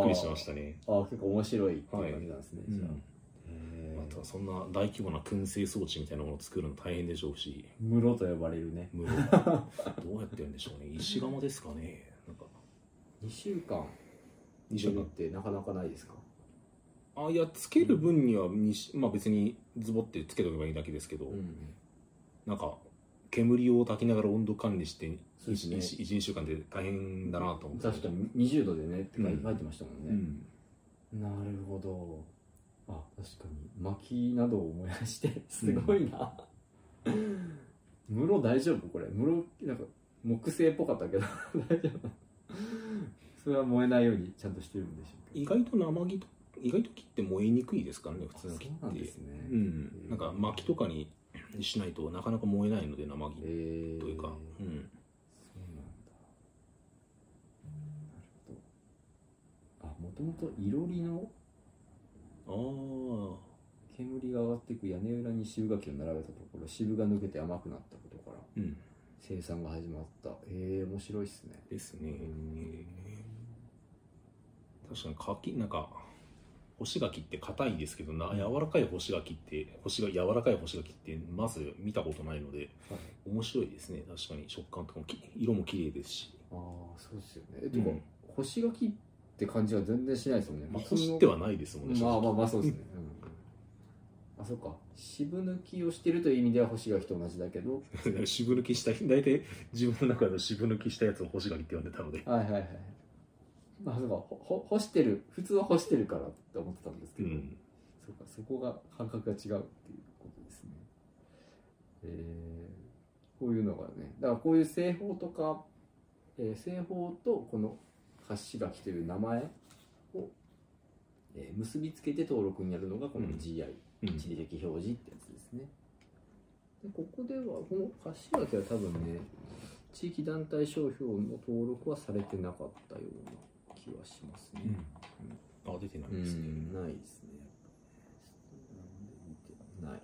くりしましたね。あー。あー結構面白いっていう感じなんですね、うんじゃあ。へー。またそんな大規模な燻製装置みたいなものを作るの大変でしょうし。室と呼ばれるね。無料どうやってるんでしょうね。石窯ですかね2週間二週間ってなかなかないですか？あいやつける分にはにし、まあ、別にズボってつけとけばいいだけですけど、うんなんか煙を焚きながら温度管理してそうですね。12週間で大変だなと思って。確かに。20度でねって書いてましたもんうね、ん。なるほど。あ確かに。薪などを燃やしてすごいな、室大丈夫？これ。室なんか木製っぽかったけど。大丈夫？それは燃えないようにちゃんとしてるんでしょうけ意外と生木と意外と木って燃えにくいですからね普通の木そうなんってですね。うん。なんか薪とかにしないとなかなか燃えないので生木どえいうか、うん、そうなんだ。なるほど。あもともといろりのああ煙が上がっていく屋根裏に渋柿を並べたところ渋が抜けて甘くなったことから。うん生産が始まった。えー、面白いっすね。ですね、ん確かに柿なんか干し柿って硬いですけどな柔らかい干し柿って干しが柔らかい干し柿ってまず見たことないのではい。面白いですね。確かに。食感とかもき色も綺麗ですし、ああそうですよね。えてか、うん。干し柿って感じは全然しないですもんね。まあ、干してはないですもんねまあまあまあそうですね、うん、あそうか。渋抜きをしてるという意味では干し柿と同じだけど。渋抜きした 大体自分の中で渋抜きしたやつを干し柿って呼んでたので。はいはいはい。まあそうか。ほほ干してる。普通は干してるからって思ってたんですけど、うん。そうか。そこが感覚が違うっていうことですね。えーこういうのがね。だからこういう製法とか、えー製法とこの発し柿という名前を、えー結びつけて登録になるのがこのうん。GI、うん地理的表示ってやつですね。でここではこの柏崎は多分ね地域団体商標の登録はされてなかったような気はしますね、あ出てないうんですね、ないですね。なんで見てない、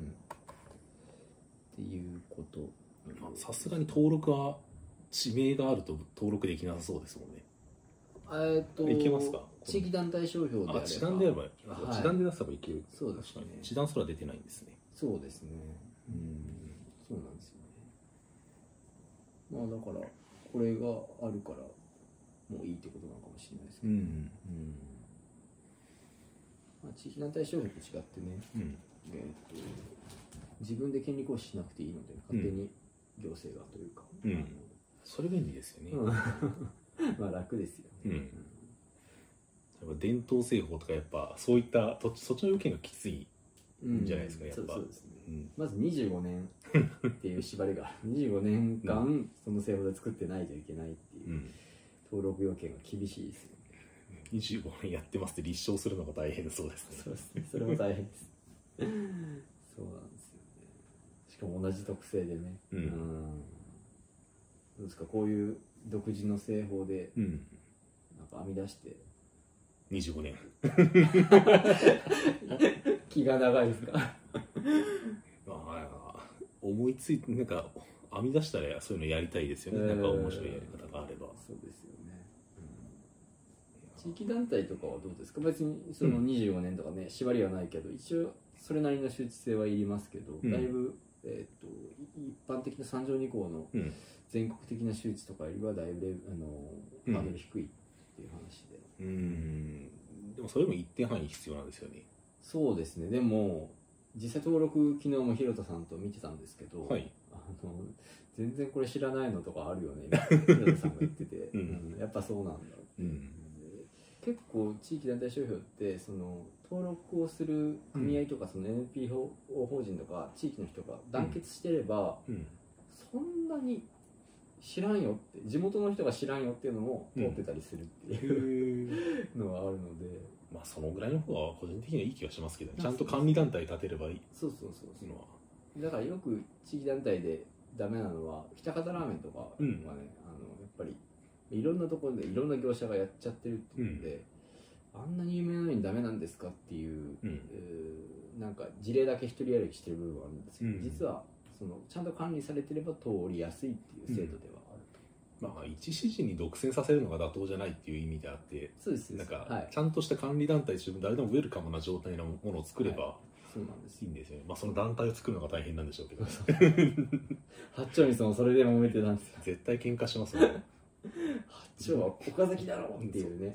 うん、っていうこと。あさすがに登録は地名があると登録できなさそうですもんね。えーっといけますか？地域団体商標であれあば地団であれば、はい。地団で出せばいける。そうですね。地団すら出てないんですね。そうですね。うん。そうなんですよね。まあだからこれがあるからもういいってことなのかもしれないですけど、んうんまあ、地域団体商標と違ってね、うん。えーっと自分で権利行使しなくていいので勝手に行政がというか、うん。それ便利ですよね、まあ楽ですよね、うんやっぱ伝統製法とかやっぱそういったとそっちの要件がきつい、うんじゃないですかやっぱ。そうそうですね。うん。まず25年っていう縛りが。ある25年間その製法で作ってないといけないっていう、うん、登録要件が厳しいですよね。25年やってますって立証するのが大変そうですね。そうですね。それも大変です。そうなんですよね。しかも同じ特性でね。うん。どうですかこういう独自の製法でうん。なんか編み出して25年。気が長いですか？まあ思いついてなんか編み出したらそういうのやりたいですよね、えーなんか面白いやり方があれば。そうですよね、地域団体とかはどうですか？別にその25年とかね、縛りはないけど一応それなりの周知性はいりますけど、うん。だいぶ、えー、とい一般的な三条二項のうん。全国的な周知とかよりはだいぶあのうん。ハードル低いっていう話で、うん。でもそれも一定範囲必要なんですよね。そうですね。でも実際登録昨日も広田さんと見てたんですけど、はい。あの全然これ知らないのとかあるよね。広田さんが言ってて、うん。うん。やっぱそうなんだって、うん。で結構地域団体商標ってその登録をする組合とかその NPO 法人とか地域の人が団結してれば、うん。そんなに知らんよって地元の人が知らんよっていうのも通ってたりするっていう、のがあるので。まあそのぐらいの方が個人的にはいい気がしますけどね。まあちゃんと管理団体立てればいい。そうそうそうそう。のは。だからよく地域団体でダメなのは北方ラーメンとかはね、うん。あのやっぱりいろんなところでいろんな業者がやっちゃってるっていうので、あんなに有名なのにダメなんですかっていう、うん。えーなんか事例だけ一人歩きしてる部分はあるんですけど、うん。実はそのちゃんと管理されてれば通りやすいっていう制度ではまあ一指示に独占させるのが妥当じゃないっていう意味であってそうですなんかはい。ちゃんとした管理団体自分誰でもウェルカムな状態のものを作ればそうなんです。よいいんですよね。まあその団体を作るのが大変なんでしょうけど。八丁味噌もそれで揉めてたんですよ。絶対喧嘩しますもん 八丁は岡崎だろうっていうね。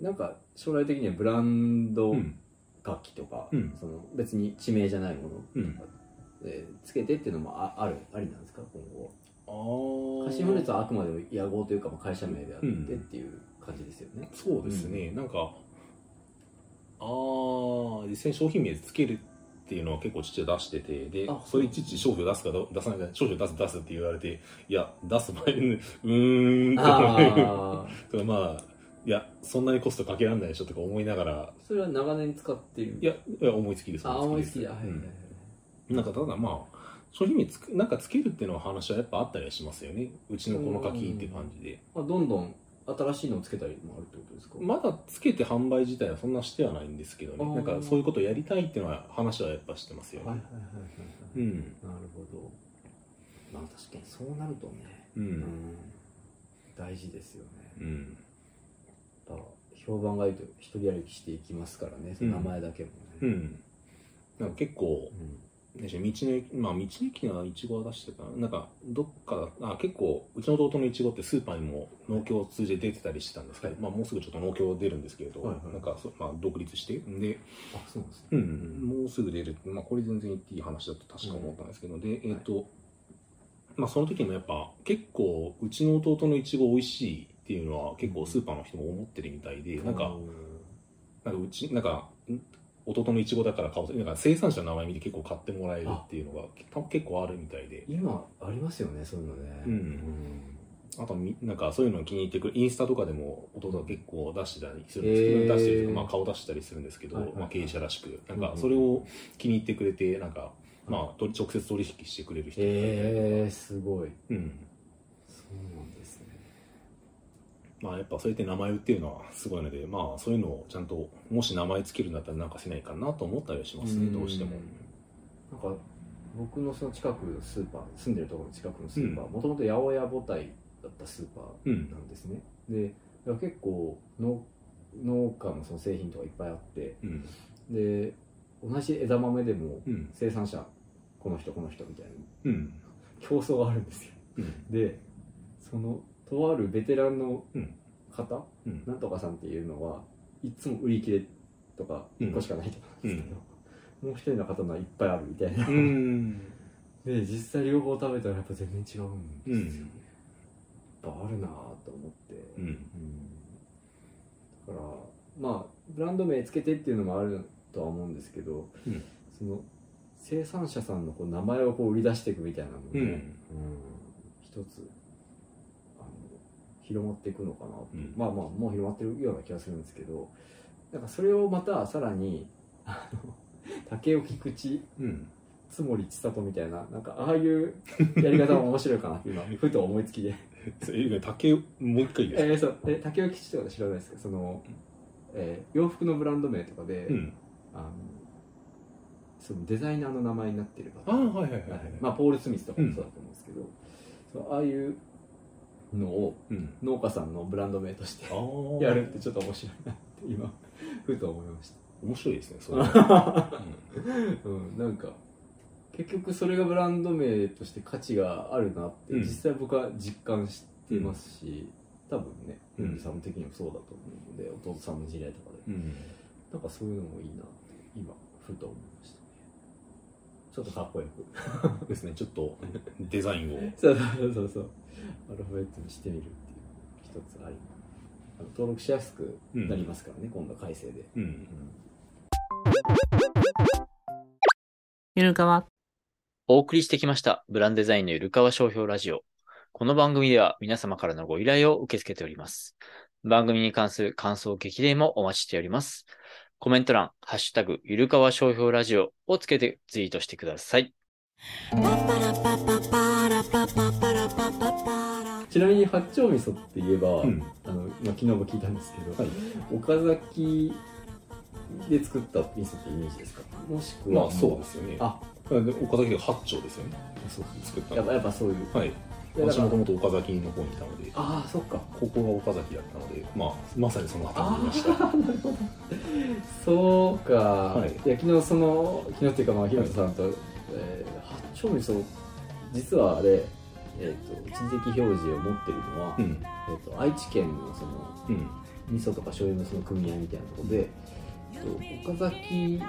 なんか将来的にはブランドうん。楽器とか、うん。その別に地名じゃないもの、うん。えーつけてっていうのもああるありなんですか今後ああカシフルーツはあくまでも屋号というかまあ会社名であってうんっていう感じですよね、そうですね、なんかああ実際に商品名つけるっていうのは結構父は出しててであそれいちいち商標出すかど出さないか商標出す出すって言われていや出す前にうーんとか。ああ とかまあいやそんなにコストかけられないでしょとか思いながら。それは長年使ってる。いやいや思いつきですあ思いつきだ。はいはいはい、うん。なんかただまあ商品名つくなんかつけるっていうのは話はやっぱあったりはしますよね。うちのこの柿っていう感じで。まあ、どんどん新しいのをつけたりもあるってことですか？まだつけて販売自体はそんなしてはないんですけどね。なんかそういうことをやりたいっていうのは話はやっぱしてますよね、はいはいはいはい。はい、うん。なるほど。まあ確かにそうなるとね。うん。大事ですよね。うん。やっぱ評判がいいと一人歩きしていきますからね。その名前だけもね、うん。なんか結構うん道の駅まあ道の駅にはいちごは出してたかななんかどっかあ結構うちの弟のいちごってスーパーにも農協を通じて出てたりしてたんですけど、はい。まあ、もうすぐちょっと農協出るんですけれど、はいはい。なんかそ、まあ、独立してであそうですね。うん、もうすぐ出る、まあ、これ全然言っていい話だと確か思ったんですけど、で、えっ、と、まあ、その時もやっぱ結構うちの弟のいちご美味しいっていうのは結構スーパーの人も思ってるみたいで、なんか、なんかうち、なんか、ん弟のいちごだから買おう。なんか生産者の名前見て結構買ってもらえるっていうのが結構あるみたいで、今ありますよねそういうのね。うん。あとみなんかそういうのを気に入ってくるインスタとかでも弟が結構出してたりするんです。けど、出してるとか、まあ、顔出したりするんですけど、はいはいまあ、経営者らしく。なんかうんそれを気に入ってくれてなんかまあ直接取引してくれる人えー、すごい。うんそうなんですねまあやっぱそうやって名前売っていうのはすごいのでまあそういうのをちゃんともし名前つけるんだったらなんかしないかなと思ったりはしますね。どうしても。なんか僕のその近くのスーパー住んでるところの近くのスーパーもともと八百屋母体だったスーパーうん。なんですね、でいや結構農農家のその製品とかいっぱいあってうん。で同じ枝豆でもうん。生産者この人この人みたいなうん。競争があるんですよ。うん。でそのとあるベテランのうん。方、うん。なんとかさんっていうのはいつも売り切れとかうん。1個しかないとかなんですけど、もう一人の方のはいっぱいあるみたいな、うん。で実際両方食べたらやっぱ全然違うんですよ、うん。やっぱあるなぁと思って、うん。うん。だからまあブランド名つけてっていうのもあるとは思うんですけど、うん。その生産者さんのこう名前をこう売り出していくみたいなのもね、うん。うん一つ広まっていくのかなと、うん。まあまあもう広まってるような気がするんですけど。なんかそれをまたさらにあの 竹尾菊池うん。津森千里みたいななんかああいうやり方も面白いかなって 今ふと思いつきで。え竹もう一回いいですかえー、そう。え竹尾吉とか知らないですか？その、えー洋服のブランド名とかで、うん。あのそのデザイナーの名前になってる方。ああはいはいはいはい。まあ、ポール・スミスとかもそうだと思うんですけど、そうああいうのをうん。農家さんのブランド名としてやるってちょっと面白いなって今ふと思いまし面白いですねそれ。は た、うん、なんか結局それがブランド名として価値があるなってうん。実際僕は実感してますし、多分ねうん。うんさん的にもそうだと思うので弟さんの知り合いとかで、うん。なんかそういうのもいいなって今ふと思いました。ねちょっとかっこよく ですねちょっとデザインをそうそうそうそうアルファベットにしてみるっていう一つあり登録しやすくなりますからね、今度改正で、うんゆるかわ、お送りしてきました。ブランデザインのゆるかわ商標ラジオ。この番組では皆様からのご依頼を受け付けております。番組に関する感想、激励もお待ちしております。コメント欄、ハッシュタグ、ゆるかわ商標ラジオをつけてツイートしてください。ちなみに八丁味噌って言えば、うんあのまあ、昨日も聞いたんですけど、はい岡崎で作った味噌ってイメージですかもしくはまあそうですよねあ岡崎が八丁ですよねそう作ったやっぱやっぱそういうはい私もともと岡崎の方にいたのでああそっか。ここが岡崎だったのでまあまさにその辺りにいました。そうか、い。い、や昨日その昨日っていうかまあひろとさんと、えー八丁味噌実はあれ、えー、と一時的表示を持ってるのは、うん。えー、と愛知県のそのうん。味噌とか醤油のその組合みたいなところで、えっと岡崎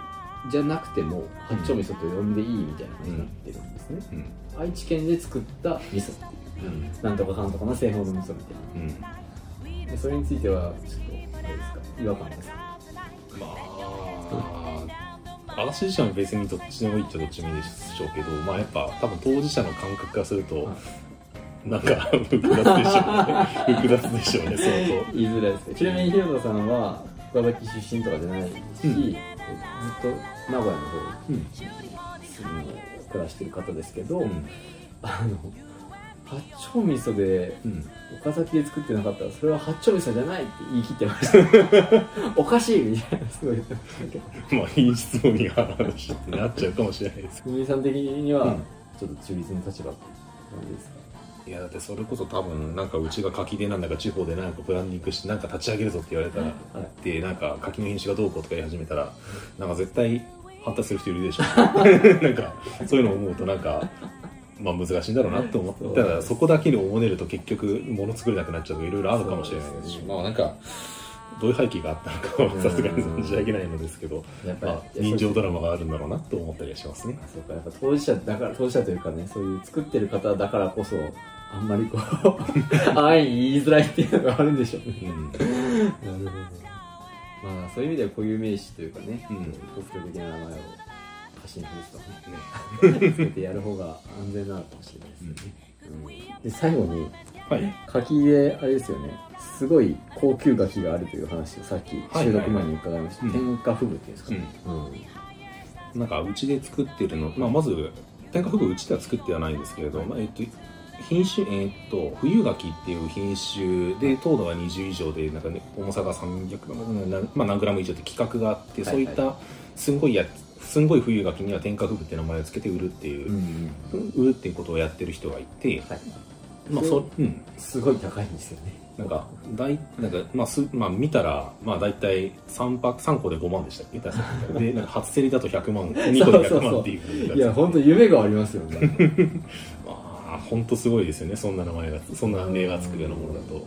じゃなくても八丁味噌と呼んでいいみたいな感じになってるんですね、うん。愛知県で作った味噌っていう。うん。なんとかかんとかな製法の味噌みたいうん。なでそれについてはちょっとあれですか？違和感ですか？まあ私自身は別にどっちでもいいっちゃどっちでもいいでしょうけどまあやっぱ多分当事者の感覚からすると、はなんか複雑でしょうね。複雑でしょうね相言いづらいですね。ちなみにひろとさんは岡崎出身とかじゃないし、うんずっと名古屋の方に当住む暮らしてる方ですけど、うん。あの八丁味噌でうん。岡崎で作ってなかったらそれは八丁味噌じゃないって言い切ってました。おかしいみたいな。すごいまあ品質のみが話ってなっちゃうかもしれないですふみ さん的にはうん。ちょっと中立の立場って感じですか、いやだってそれこそ多分なんかうちが柿でなんだか地方でなんかブランディングしてなんか立ち上げるぞって言われたら、はいでなんか柿の品種がどうこうとか言い始めたらなんか絶対反対する人いるでしょ。なんかそういうのを思うとなんかまあ難しいんだろうなって思っただそこだけにおもねると結局物作れなくなっちゃうとかいろいろあるかもしれないですし。まあなんかどういう背景があったのかはさすがに存じ上げないのですけど、やっぱり、まあ、人情ドラマがあるんだろうなと思ったりはしますね。あそうかやっぱ当事者だから当事者というかねそういう作ってる方だからこそあんまりこう 安易に言いづらいっていうのがあるんでしょうね。うん。なるほど。まあそういう意味では固有名詞というかね、うん。的な名前を歌詞にフリストねつけてやる方が安全なのかもしれないですね、うん。で最後にはい。柿であれですよねすごい高級柿があるという話をさっきはい収録前に伺いました、うん天下フグっていうんですか、うんうん。なんかうちで作ってるの、まあ、まず天下富うちでは作ってはないんですけれど、まあえっと、品種、えっと冬柿っていう品種で糖度が20以上でなんか、ね、重さが300グラム、まあ、何グラム以上って規格があって、そういったすんごいやすんごい冬柿には天下富って名前を付けて売るっていう、売るっていうことをやってる人がいて、はいまあそうん、すごい高いんですよね。なんか、大、なんか、まあ、す、まあ、見たら、まあ、大体、3泊、3個で5万でしたっけ？確かで、なんか、初競りだと100万、2個で100万っていう。いや本当夢がありますよね。まあ、本当すごいですよね、そんな名前が、そんな値がつくようなものだと。そうで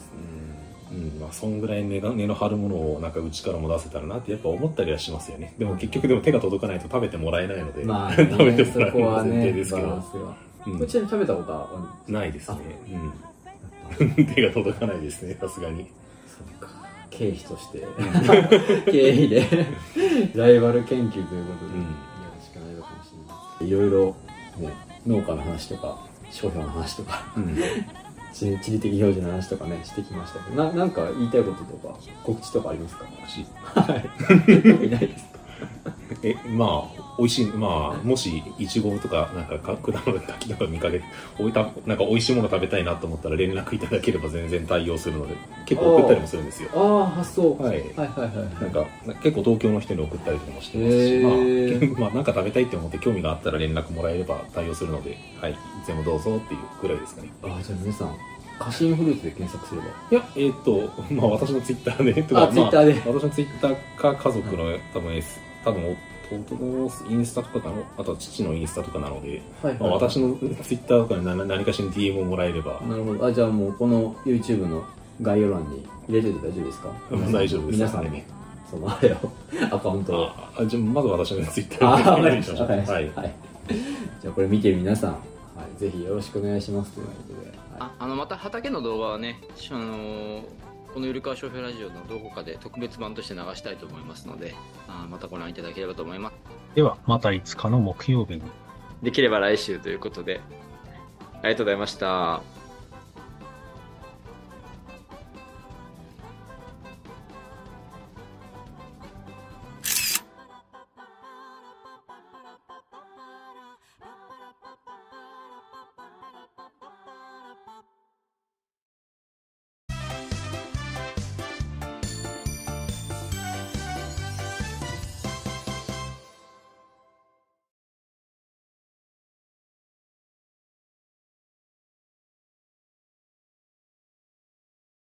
すね。うん、まあ、そんぐらい値が、値の張るものを、なんか、うちからも出せたらなって、やっぱ思ったりはしますよね。でも、結局、でも手が届かないと食べてもらえないので、まあ、食べてね、もらえるのが前そこはね提ですけどうん。こちらに食べたことはあないですね。うん。手が届かないですね、さすがに。るそっか。経費として。経費で。ライバル研究ということで、うん。やるしかないのかもしれない。いろいろ、ね、農家の話とか商標の話とかうん。地地理的表示の話とかねしてきましたけど。ななんか言いたいこととか告知とかありますか？しはい。いないですか？えまあ美味しいまあもしいちごとかなんかか果物柿とか見かけおいたなんか美味しいもの食べたいなと思ったら連絡いただければ全然対応するので結構送ったりもするんですよ。ああ発想はい。はいはいはいなんか結構東京の人に送ったりとかもしてますへし、ー。まあ、まあなんか食べたいって思って興味があったら連絡もらえれば対応するのではい。いつでもどうぞっていうぐらいですかね。ああじゃあ皆さんカシンフルーツで検索すれば。いやえーっとまあ私のツイッターでとあか Twitter で。まあ、私のツイッターか家族の多分 S 多分弟のインスタとかの？あとは父のインスタとかなのではいまあ、私のツイッターとかに何何かしら DM をもらえれば、なるほど。あじゃあもうこの YouTube の概要欄に入れてて大丈夫ですか？うん大丈夫です。皆さんねそのあれをアカウントを。ああじゃあまず私のツイッタあーにしましょう。たわかりました。はい。はい。じゃあこれ見てる皆さん、はい、ぜひよろしくお願いしますということで、はい。ああのまた畑の動画はね、あのーこのゆるかわ商標ラジオのどこかで特別版として流したいと思いますので、あまたご覧いただければと思います。では、また5日の木曜日に。できれば来週ということで、ありがとうございました。